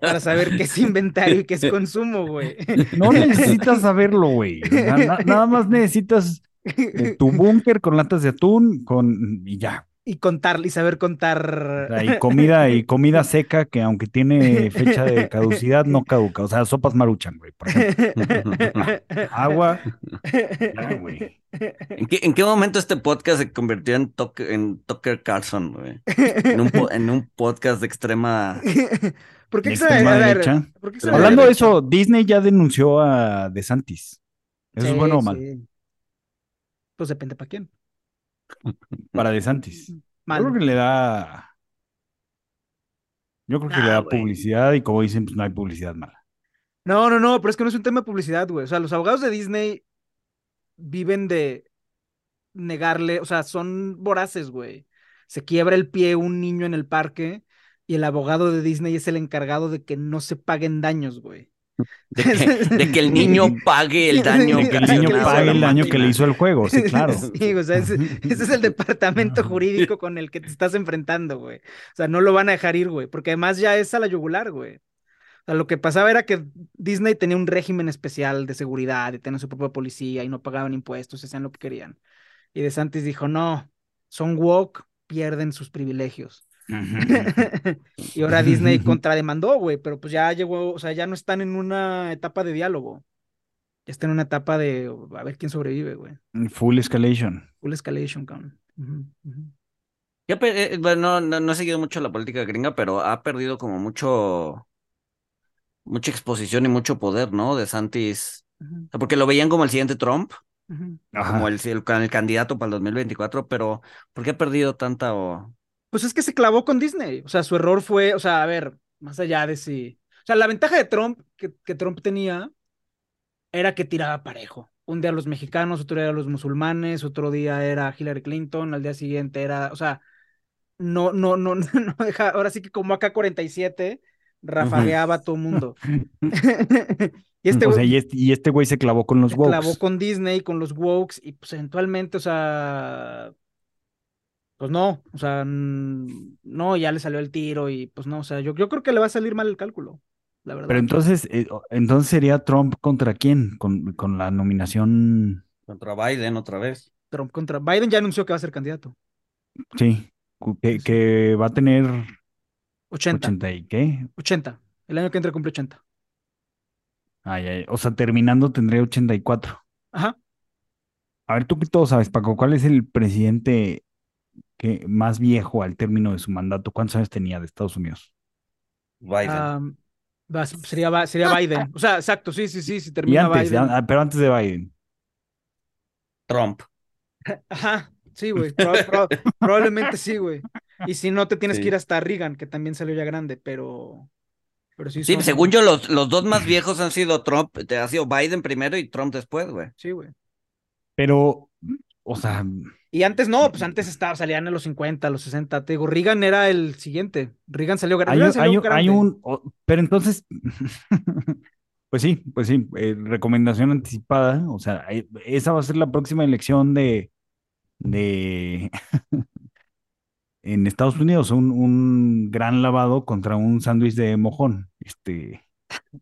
Para saber qué es inventario y qué es consumo, güey. No necesitas saberlo, güey. Na- nada más necesitas eh, tu búnker con latas de atún con y ya. Y contar, y saber contar. y comida y comida seca que aunque tiene fecha de caducidad no caduca. O sea, sopas maruchan, güey. Por ejemplo. Agua. Ya, güey. ¿En qué, en qué momento este podcast se convirtió en, Tuck- en Tucker Carlson, güey? En un, en un podcast de extrema... ¿Por qué ver, derecha. ¿por qué Hablando de derecha? eso, Disney ya denunció a DeSantis. ¿Eso Sí, es bueno o mal? sí. Pues depende para quién. Para DeSantis. Yo Mal. creo que le da. Yo creo que le Ah, da publicidad y como dicen, pues no hay publicidad mala. No, no, no, pero es que no es un tema de publicidad, güey. O sea, los abogados de Disney viven de negarle, o sea, son voraces, güey. Se quiebra el pie un niño en el parque y el abogado de Disney es el encargado de que no se paguen daños, güey. De que, de que el niño pague el daño. De que el niño pague el daño que le hizo el juego, sí, claro. Sí, o sea, ese, ese es el departamento jurídico con el que te estás enfrentando, güey. O sea, no lo van a dejar ir, güey, porque además ya es a la yugular, güey. O sea, lo que pasaba era que Disney tenía un régimen especial de seguridad, de tener su propia policía y no pagaban impuestos, hacían lo que querían. Y DeSantis dijo, no, son woke, pierden sus privilegios. y ahora Disney contrademandó, güey, pero pues ya llegó, o sea, ya no están en una etapa de diálogo. Ya están en una etapa de a ver quién sobrevive, güey. Full escalation. Full escalation, cabrón. Ya eh, bueno, no, no he seguido mucho la política gringa, pero ha perdido como mucho, mucha exposición y mucho poder, ¿no? De Santis. Porque lo veían como el siguiente Trump, como el, el, el candidato para el 2024, pero ¿por qué ha perdido tanta o... Pues es que se clavó con Disney. O sea, su error fue, o sea, a ver, más allá de si. O sea, la ventaja de Trump que, que Trump tenía era que tiraba parejo. Un día los mexicanos, otro día los musulmanes, otro día era Hillary Clinton, al día siguiente era, o sea, no, no, no, no, no deja, ahora sí que como acá 47 rafagueaba a todo mundo. y este o güey sea, y este, y este güey se clavó con los se wokes. clavó con Disney, con los wokes, y pues eventualmente, o sea, pues no, o sea, no, ya le salió el tiro y pues no, o sea, yo, yo creo que le va a salir mal el cálculo, la verdad. Pero entonces, eh, entonces sería Trump contra quién? Con, con la nominación, Contra Biden otra vez. Trump contra Biden ya anunció que va a ser candidato. sí, que, que va a tener 80, 80 y qué? 80. El año que entra cumple 80. Ay, ay, o sea, terminando tendría 84. Ajá. A ver, tú que todo sabes, Paco, ¿cuál es el presidente que más viejo al término de su mandato? ¿Cuántos años tenía de Estados Unidos? Biden. va- sería, sería Biden. O sea, exacto, sí, sí, sí, si termina antes, Biden. ah, pero antes de Biden. Trump. Ajá, sí, güey. proba- proba- probablemente sí, güey. Y si no, te tienes Sí. que ir hasta Reagan, que también salió ya grande, pero. Pero sí, Sí, son- según yo, los, los dos más viejos han sido Trump, te- ha sido Biden primero y Trump después, güey. Sí, güey. Pero, o sea, Y antes no, pues antes estaba, salían en los 50, los 60. Te digo, Reagan era el siguiente. Reagan salió, hay, Reagan un- salió hay, un- hay pero entonces, pues sí, pues sí, eh, recomendación anticipada, o sea, eh, esa va a ser la próxima elección de, de, en Estados Unidos, un, un gran lavado contra un sándwich de mojón, este,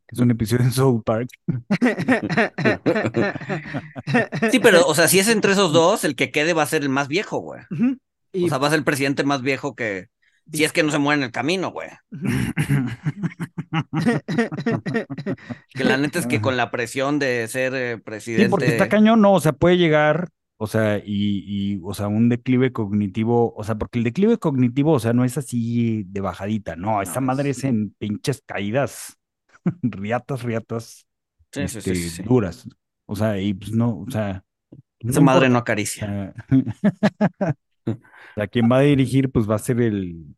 es un episodio en South Park. Sí, pero, o sea, si es entre esos dos, el que quede va a ser el más viejo, güey. Y O sea, va a ser el presidente más viejo que. Si es que no se muere en el camino, güey. Que la neta es que con la presión de ser eh, presidente. Sí, porque está cañón, no, o sea, puede llegar, o sea, y, y, o sea, un declive cognitivo, o sea, porque el declive cognitivo, o sea, no es así de bajadita, no, esa No, madre es- es en pinches caídas, riatas, riatas, Sí, sí, sí, este, sí, sí. duras, o sea, y pues no, o sea, Esa madre no importa, acaricia. o sea, quien va a dirigir, pues va a ser el,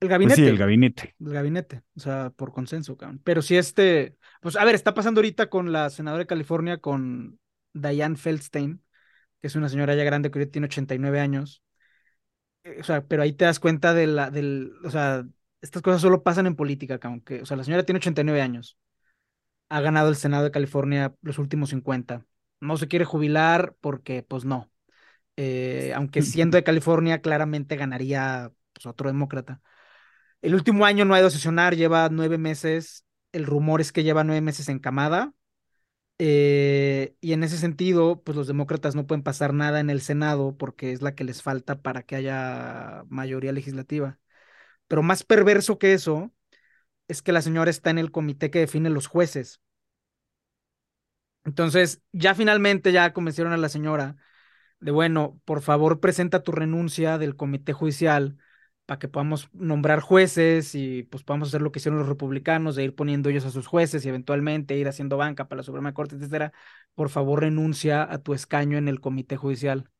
el pues gabinete. sí, el gabinete. el gabinete, o sea, por consenso, cabrón. Pero si este, pues a ver, está pasando ahorita con la senadora de California, con Dianne Feldstein, que es una señora ya grande que ahorita tiene 89 años. Eh, O sea, pero ahí te das cuenta de la, del, o sea, estas cosas solo pasan en política, cabrón. Que, o sea, la señora tiene 89 años. Ha ganado el Senado de California los últimos 50. No se quiere jubilar porque, pues no. eh, aunque siendo de California, claramente ganaría pues, otro demócrata. El último año no ha ido a sesionar, lleva nueve meses. El rumor es que lleva nueve meses en camada. Eh, y en ese sentido, pues los demócratas no pueden pasar nada en el Senado porque es la que les falta para que haya mayoría legislativa. Pero más perverso que eso es que la señora está en el comité que define los jueces. Entonces, ya finalmente ya convencieron a la señora de, bueno, por favor presenta tu renuncia del comité judicial para que podamos nombrar jueces y pues podamos hacer lo que hicieron los republicanos, de ir poniendo ellos a sus jueces y eventualmente ir haciendo banca para la Suprema Corte, etcétera. Por favor, renuncia a tu escaño en el comité judicial.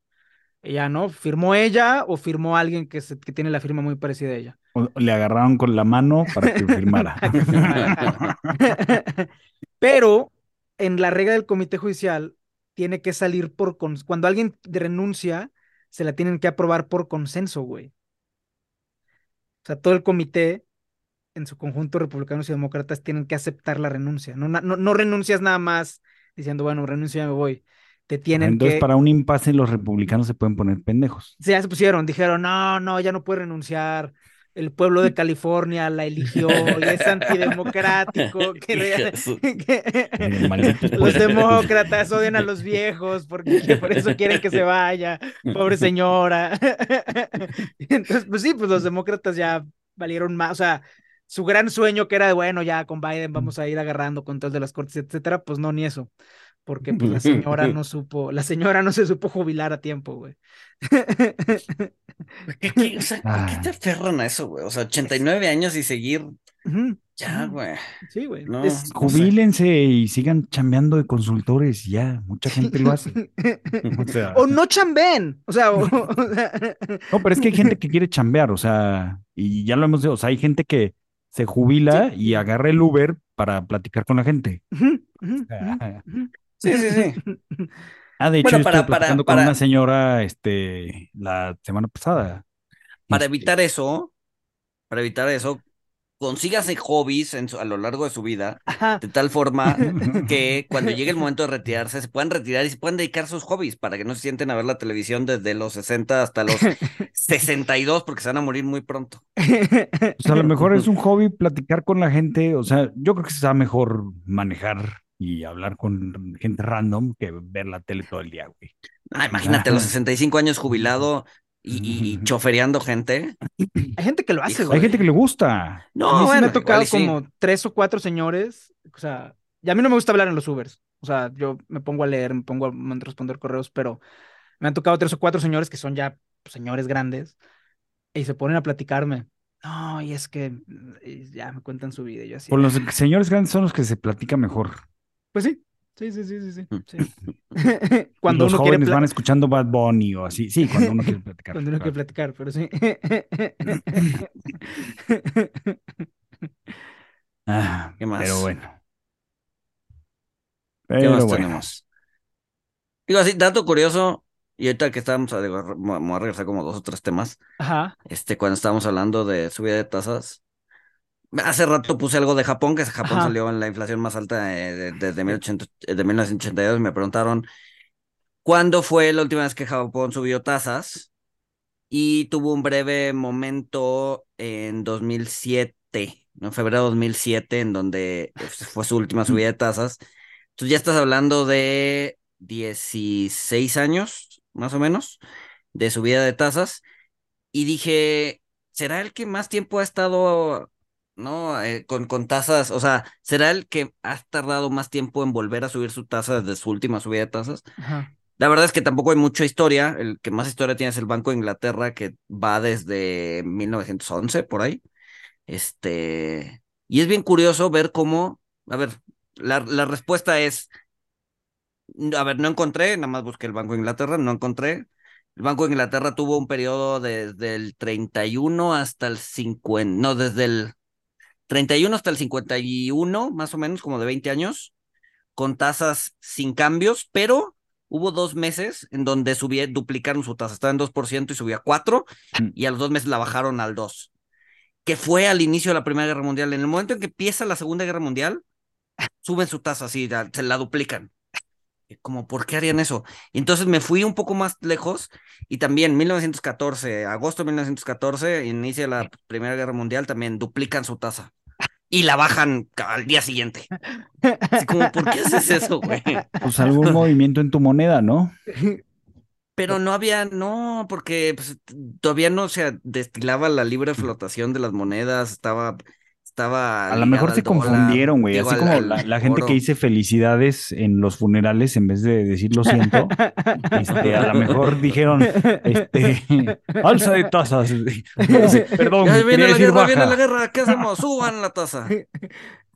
Ella, ¿no? ¿Firmó ella o firmó alguien que, que tiene la firma muy parecida a ella? O le agarraron con la mano para que firmara. Pero en la regla del comité judicial tiene que salir por... Cuando alguien renuncia, se la tienen que aprobar por consenso, güey. O sea, todo el comité, en su conjunto, republicanos y demócratas, tienen que aceptar la renuncia. No, no, no renuncias nada más diciendo, bueno, renuncio ya me voy. Te tienen Entonces, para un impasse, los republicanos se pueden poner pendejos. Sí, ya se pusieron, dijeron, no, no, ya no puede renunciar el pueblo de California la eligió y es antidemocrático. Que, los demócratas odian a los viejos porque por eso quieren que se vaya, pobre señora. Entonces, pues sí, pues los demócratas ya valieron más, o sea, su gran sueño que era de, bueno, ya con Biden vamos a ir agarrando control de las cortes, etcétera, pues no, ni eso porque pues la señora no supo, la señora no se supo jubilar a tiempo, güey. ¿Qué, qué, o sea, ¿por qué te aferran a eso, güey? O sea, 89 años y seguir. Ya, güey. Sí, güey. No, Jubílense y sigan chambeando de consultores, ya, mucha gente lo hace. o, sea... o no chambeen, o sea, o... No, pero es que hay gente que quiere chambear, o sea, y ya lo hemos dicho, o sea, hay gente que se jubila y agarra el Uber para platicar con la gente. Sí, sí, sí. Ah, de hecho, bueno, para, estuve platicando con una señora este, la semana pasada. Para este evitar eso, para evitar eso, consígase hobbies a lo largo de su vida, de tal forma que cuando llegue el momento de retirarse, se puedan retirar y se puedan dedicar a sus hobbies para que no se sienten a ver la televisión desde los 60 hasta los 62, porque se van a morir muy pronto. Pues a lo mejor es un hobby platicar con la gente, o sea, yo creo que se va mejor manejar y hablar con gente random que ver la tele todo el día, güey. Ah, imagínate, los 65 años jubilado y, chofereando gente. Hay gente que lo hace, güey. Hay gente que le gusta. No, a mí me ha tocado como tres o cuatro señores, o sea, y a mí no me gusta hablar en los Ubers. O sea, yo me pongo a leer, me pongo a responder correos, pero me han tocado tres o cuatro señores que son ya señores grandes y se ponen a platicarme. No, y es que ya me cuentan su vida. Y yo así, Con los señores grandes son los que se platica mejor. Pues sí, sí, sí, sí, sí. sí. cuando los uno jóvenes van escuchando Bad Bunny o así, sí, cuando uno quiere platicar. cuando uno quiere platicar, pero sí. ah, ¿Qué más? Pero bueno. Pero ¿Qué más tenemos? Digo así, dato curioso, y ahorita que estábamos, vamos a regresar como dos o tres temas. Ajá. Este, cuando estábamos hablando de subida de tasas, Hace rato puse algo de Japón, que Japón salió en la inflación más alta eh, desde 1982. Me preguntaron cuándo fue la última vez que Japón subió tasas. Y tuvo un breve momento en 2007, en febrero de 2007, en donde pues, fue su última subida de tasas. Entonces ya estás hablando de 16 años, más o menos, de subida de tasas. Y dije, ¿será el que más tiempo ha estado ¿no? Eh, con, con tasas, o sea, ¿será el que ha tardado más tiempo en volver a subir su tasa desde su última subida de tasas? La verdad es que tampoco hay mucha historia, el que más historia tiene es el Banco de Inglaterra, que va desde 1911, por ahí. Este, y es bien curioso ver cómo, a ver, la, la respuesta es, a ver, no encontré, nada más busqué el Banco de Inglaterra, no encontré. El Banco de Inglaterra tuvo un periodo desde el 31 hasta el 50, no, desde el 31 hasta el 51, más o menos, como de 20 años, con tasas sin cambios, pero hubo dos meses en donde subía, duplicaron su tasa, estaba en 2% y subía a 4, mm. y a los dos meses la bajaron al 2, que fue al inicio de la Primera Guerra Mundial. En el momento en que empieza la Segunda Guerra Mundial, suben su tasa así, se la duplican. como, ¿por qué harían eso? Y entonces me fui un poco más lejos y también 1914, agosto de 1914, inicia la Primera Guerra Mundial, también duplican su tasa y la bajan al día siguiente. Así como, ¿por qué haces eso, güey? Pues algún movimiento en tu moneda, ¿no? Pero no había, no, porque pues, todavía no se destilaba la libre flotación de las monedas, estaba estaba. A lo mejor se confundieron, güey. Así como la, gente que dice felicidades en los funerales en vez de decir lo siento. este, a lo mejor dijeron, este, alza de tasas. perdón, ya viene la guerra, viene la guerra, ¿qué hacemos? Suban la tasa.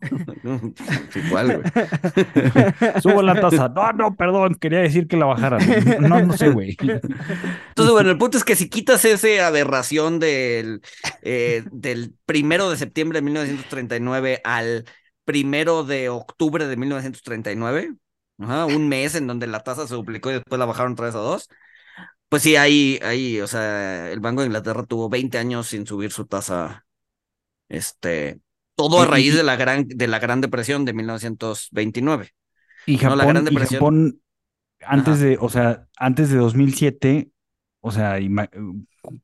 Igual, güey. Subo la tasa. No, no, perdón, quería decir que la bajaran. No, no sé, güey. Entonces, bueno, el punto es que si quitas esa aberración del, eh, del primero de septiembre de 1939 al primero de octubre de 1939, un mes en donde la tasa se duplicó y después la bajaron otra vez a dos. Pues sí, ahí, ahí, o sea, el Banco de Inglaterra tuvo 20 años sin subir su tasa este, todo a raíz de la gran, de la gran depresión de 1929. Y Japón, la gran depresión... antes de, o sea, antes de 2007, o sea,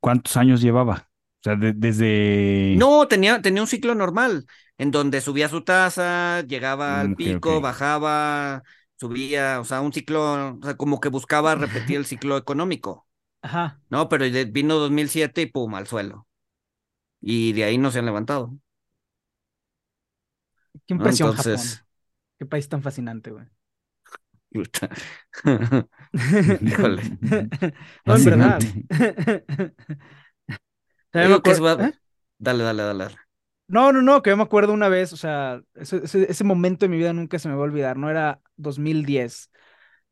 ¿cuántos años llevaba? O sea, desde... No, tenía, tenía un ciclo normal, en donde subía su tasa, llegaba al pico, bajaba, subía, o sea, un ciclo, o sea, como que buscaba repetir el ciclo económico. Ajá. No, pero vino 2007 y pum, al suelo. Y de ahí no se han levantado. Qué impresión Japón. Qué país tan fascinante, güey. Híjole. no, en verdad. ¿Eh? Dale, dale, dale. No, no, no, que yo me acuerdo una vez, o sea, ese, ese, momento de mi vida nunca se me va a olvidar, no era 2010,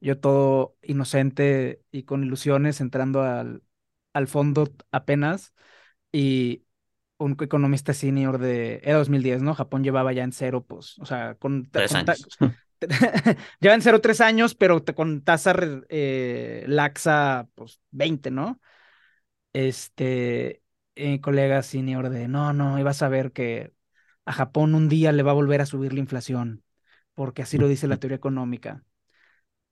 yo todo inocente y con ilusiones entrando al, al fondo apenas y un economista senior de, era 2010, ¿no? Japón llevaba ya en cero, pues, o sea, con... Tres años. lleva en cero tres años, pero con tasa eh, laxa, pues, 20, ¿no? Este, eh, colega senior de, no, no, ibas a ver que a Japón un día le va a volver a subir la inflación, porque así lo dice la teoría económica.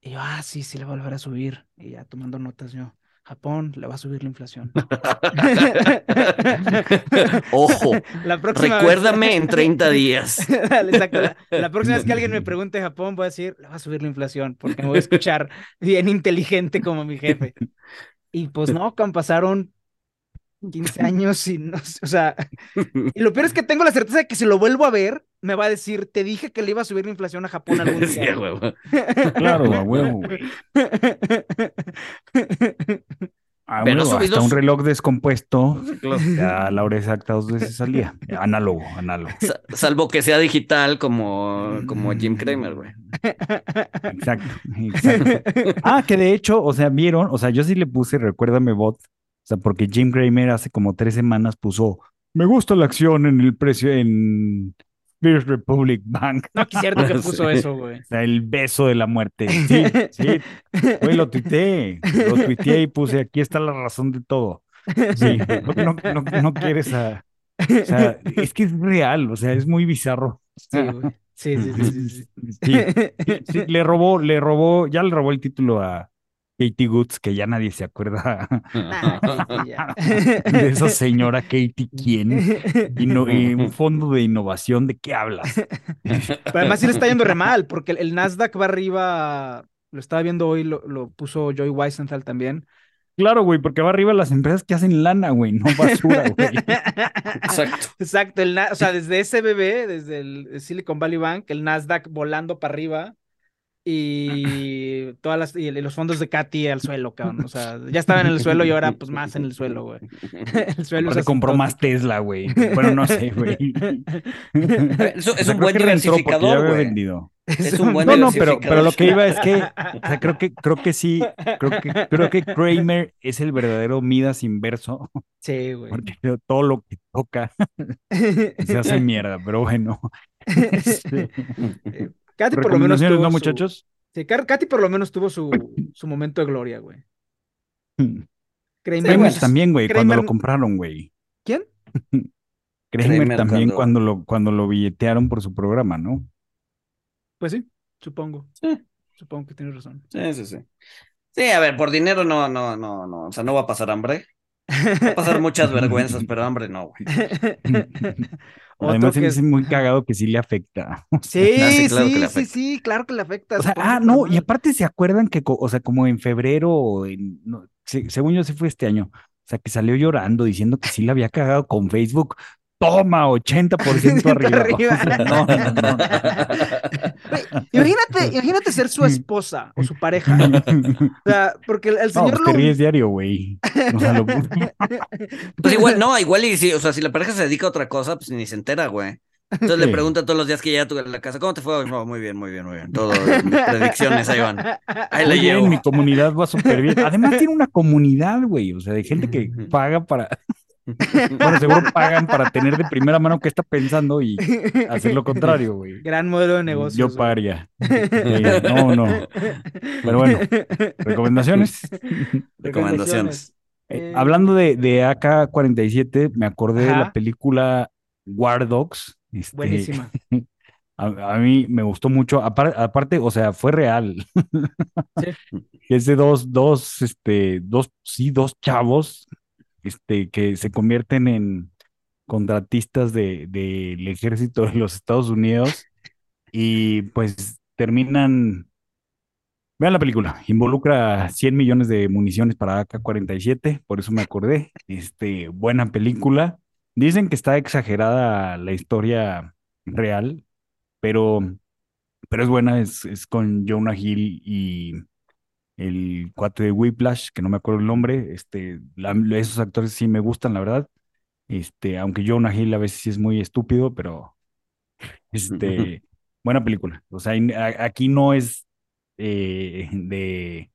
Y yo, ah, sí, sí le va a volver a subir. Y ya tomando notas yo. Japón le va a subir la inflación. Ojo, recuérdame en 30 días. Exacto. La, próxima vez que alguien me pregunte Japón, voy a decir, le va a subir la inflación, porque me voy a escuchar bien inteligente como mi jefe. Y pues no, pasaron 15 años y no o sea, y lo peor es que tengo la certeza de que si lo vuelvo a ver, me va a decir, te dije que le iba a subir la inflación a Japón algún día. claro, a huevo, Ah, Pero hasta un reloj descompuesto a la hora exacta dos veces al día. Análogo, análogo. salvo que sea digital como, como Jim Kramer, güey. Exacto, exacto. Ah, que de hecho, o sea, vieron, o sea, yo sí le puse, recuérdame bot, sea, porque Jim Cramer hace como tres semanas puso, me gusta la acción en el precio en First Republic Bank. No, que cierto que puso eso, güey. O sea, el beso de la muerte. Sí, sí. Güey, lo tuiteé. Lo tuiteé y puse, aquí está la razón de todo. Sí, no, no, no quieres a... O sea, es que es real, o sea, es muy bizarro. Sí, güey. Sí, sí, sí, sí, sí. sí, le robó, le robó, ya le robó el título a, Katie Goods, que ya nadie se acuerda de esa señora Katie, ¿quién? Y, no, un fondo de innovación, ¿de qué hablas? Pero además sí le está yendo re mal, porque el, Nasdaq va arriba, lo estaba viendo hoy, lo, lo puso Joy Weisenthal también. Claro, güey, porque va arriba las empresas que hacen lana, güey, no basura, güey. Exacto. Exacto, el, o sea, desde SBB, desde el Silicon Valley Bank, el Nasdaq volando para arriba y todas las y los fondos de Katy al suelo, cabrón. O sea, ya estaban en el suelo y ahora pues más en el suelo, güey. El suelo se compró más Tesla, güey. Bueno, no sé, güey. Es, un buen diversificador, güey. Es un buen No, no, pero, pero lo que iba es que, o sea, creo que, creo que sí, creo que, creo que Kramer es el verdadero Midas inverso. Sí, güey. Porque todo lo que toca se hace mierda, pero bueno. Este, Katy por lo menos tuvo ¿no, muchachos? Sí, Katy por lo menos tuvo su, su momento de gloria, güey. Kramer también, güey, cuando lo compraron, güey. ¿Quién? Kramer, también cuando... lo, cuando lo billetearon por su programa, ¿no? Pues sí, supongo. Sí, supongo que tienes razón. Sí, sí, sí. Sí, a ver, por dinero no, no, no, no. O sea, no va a pasar hambre. Va a pasar muchas vergüenzas, pero hambre no, güey. Otro Además, se que me es- muy cagado que sí le afecta. Sí, sí, sí, claro que le sí, afecta. sí, claro que le afecta. O sea, ah, no, y aparte se acuerdan que, o sea, como en febrero, en- no, según yo sí fue este año, o sea, que salió llorando diciendo que sí le había cagado con Facebook. Toma, 80% arriba. Arriba. No, no, no, imagínate, imagínate ser su esposa o su pareja. O sea, porque el, señor pues lo te ríes diario, güey. O sea, lo- Pues igual, no, igual y si, o sea, si la pareja se dedica a otra cosa, pues ni se entera, güey. Entonces le pregunta todos los días que llega a tu- a la casa, ¿cómo te fue? No, muy bien, muy bien, muy bien. Todo, mis predicciones ahí van. Ahí la llevo. mi comunidad va súper bien. Además tiene una comunidad, güey, o sea, de gente que paga para, bueno, seguro pagan para tener de primera mano qué está pensando y hacer lo contrario, güey. Gran modelo de negocio. Yo pagaría. Eh, no, no. Pero bueno, recomendaciones. Recomendaciones. Eh, hablando de, de AK-47, me acordé de la película War Dogs. este, Buenísima. A, a mí me gustó mucho. Apar- aparte, o sea, fue real. Es de dos, dos, este, dos, sí, dos chavos, este, que se convierten en contratistas de, del ejército de los Estados Unidos y pues terminan. Vean la película, involucra 100 millones de municiones para AK-47, por eso me acordé. Este, buena película. Dicen que está exagerada la historia real, pero, pero es buena, es, es con Jonah Hill y el cuate de Whiplash, que no me acuerdo el nombre. Este, la- esos actores sí me gustan, la verdad. Este, aunque Jonah Hill a veces sí es muy estúpido, pero este, buena película. O sea, aquí no es eh, de,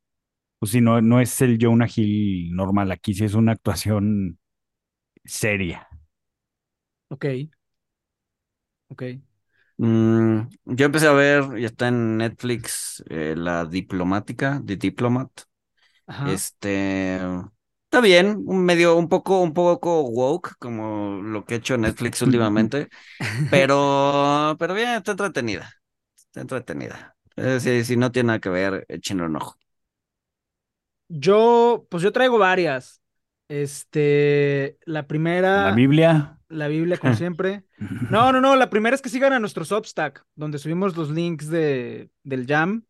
pues sí, no, no es el Jonah Hill normal, aquí sí es una actuación seria. Ok. Ok. Mm, yo empecé a ver, y está en Netflix, eh, La Diplomática, The Diplomat. Ajá. Este, está bien, un medio, un poco, un poco woke, como lo que ha hecho Netflix últimamente, pero, pero bien, está entretenida, está entretenida. Eh, si, si no tiene nada que ver, échenle un ojo. Yo, pues yo traigo varias. Este, la primera, La Biblia. La Biblia, como siempre. No, no, no, la primera es que sigan a nuestro Substack, donde subimos los links de, del Jam.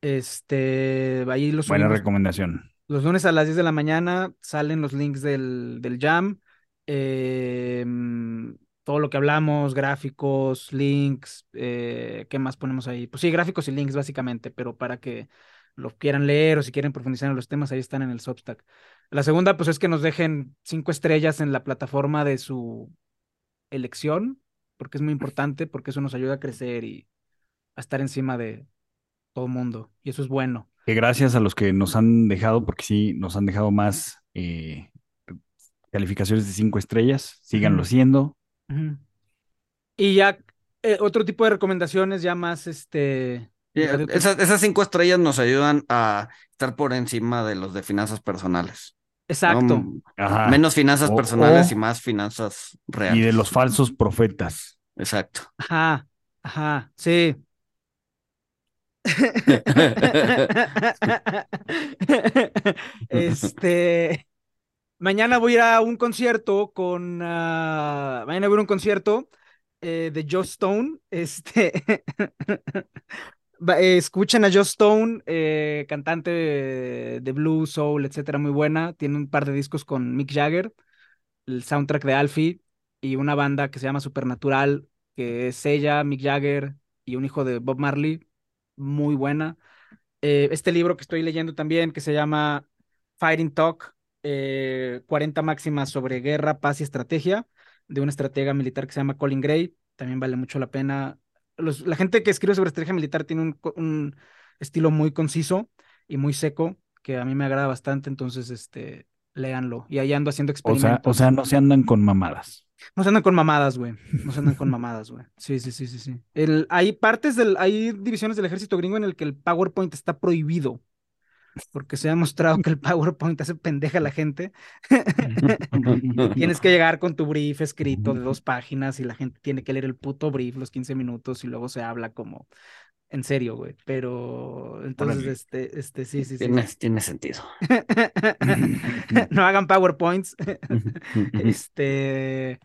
Este, ahí los Buena subimos recomendación. los lunes a las 10 de la mañana, salen los links del, del Jam. eh, mm, todo lo que hablamos, gráficos, links, eh, ¿qué más ponemos ahí? Pues sí, gráficos y links básicamente, pero para que lo quieran leer o si quieren profundizar en los temas, ahí están en el Substack. La segunda, pues es que nos dejen cinco estrellas en la plataforma de su elección, porque es muy importante, porque eso nos ayuda a crecer y a estar encima de todo el mundo, y eso es bueno. Que gracias a los que nos han dejado, porque sí, nos han dejado más eh, calificaciones de cinco estrellas, síganlo haciendo. Y ya eh, otro tipo de recomendaciones ya más este Esas, esas cinco estrellas nos ayudan a estar por encima de los de finanzas personales. ¿no? exacto. Ajá. Menos finanzas O- personales o- y más finanzas y reales. de los falsos profetas. Exacto. Ajá, ajá, sí. Este, mañana voy a ir a un concierto con, ah, mañana voy a ir a un concierto eh, de Joe Stone. Este, escuchen a Joe Stone, eh, cantante de, de blues, soul, etcétera, muy buena. Tiene un par de discos con Mick Jagger, el soundtrack de Alfie y una banda que se llama Supernatural, que es ella, Mick Jagger y un hijo de Bob Marley, muy buena. Eh, este libro que estoy leyendo también, que se llama Fighting Talk, eh, 40 máximas sobre guerra, paz y estrategia, de un estratega militar que se llama Colin Gray, también vale mucho la pena. Los- la gente que escribe sobre estrategia militar tiene un, estilo muy conciso y muy seco, que a mí me agrada bastante, entonces, este, léanlo. Y ahí ando haciendo O sea, experimentos. o sea, no se andan con mamadas. No se andan con mamadas, güey. No se andan con mamadas, güey. Sí, sí, sí, sí, sí. El, hay partes del, hay divisiones del ejército gringo en el que el PowerPoint está prohibido. Porque se ha demostrado que el PowerPoint hace pendeja a la gente. Tienes que llegar con tu brief escrito de dos páginas y la gente tiene que leer el puto brief los 15 minutos y luego se habla como en serio, güey. Pero entonces, Órale. este, este, sí, sí, sí. Tiene, tiene sentido. no hagan PowerPoints. Este.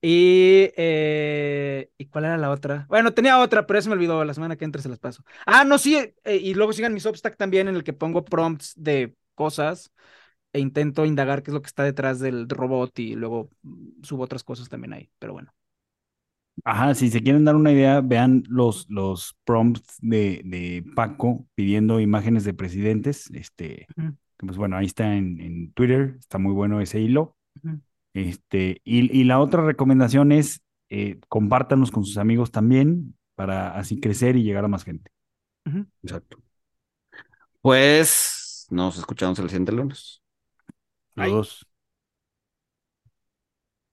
Y, eh, ¿y cuál era la otra? Bueno, tenía otra, pero eso me olvidó. La semana que entra se las paso. Ah, no, sí. eh, y luego sigan mi Substack también, en el que pongo prompts de cosas e intento indagar qué es lo que está detrás del robot y luego mm, subo otras cosas también ahí. Pero bueno. Ajá, si se quieren dar una idea, vean los, los prompts de, de Paco pidiendo imágenes de presidentes. Este, pues bueno, ahí está en, en Twitter, está muy bueno ese hilo. Este, y, y la otra recomendación es eh, compártanos con sus amigos también para así crecer y llegar a más gente. Exacto. Pues nos escuchamos el siguiente lunes. Los dos.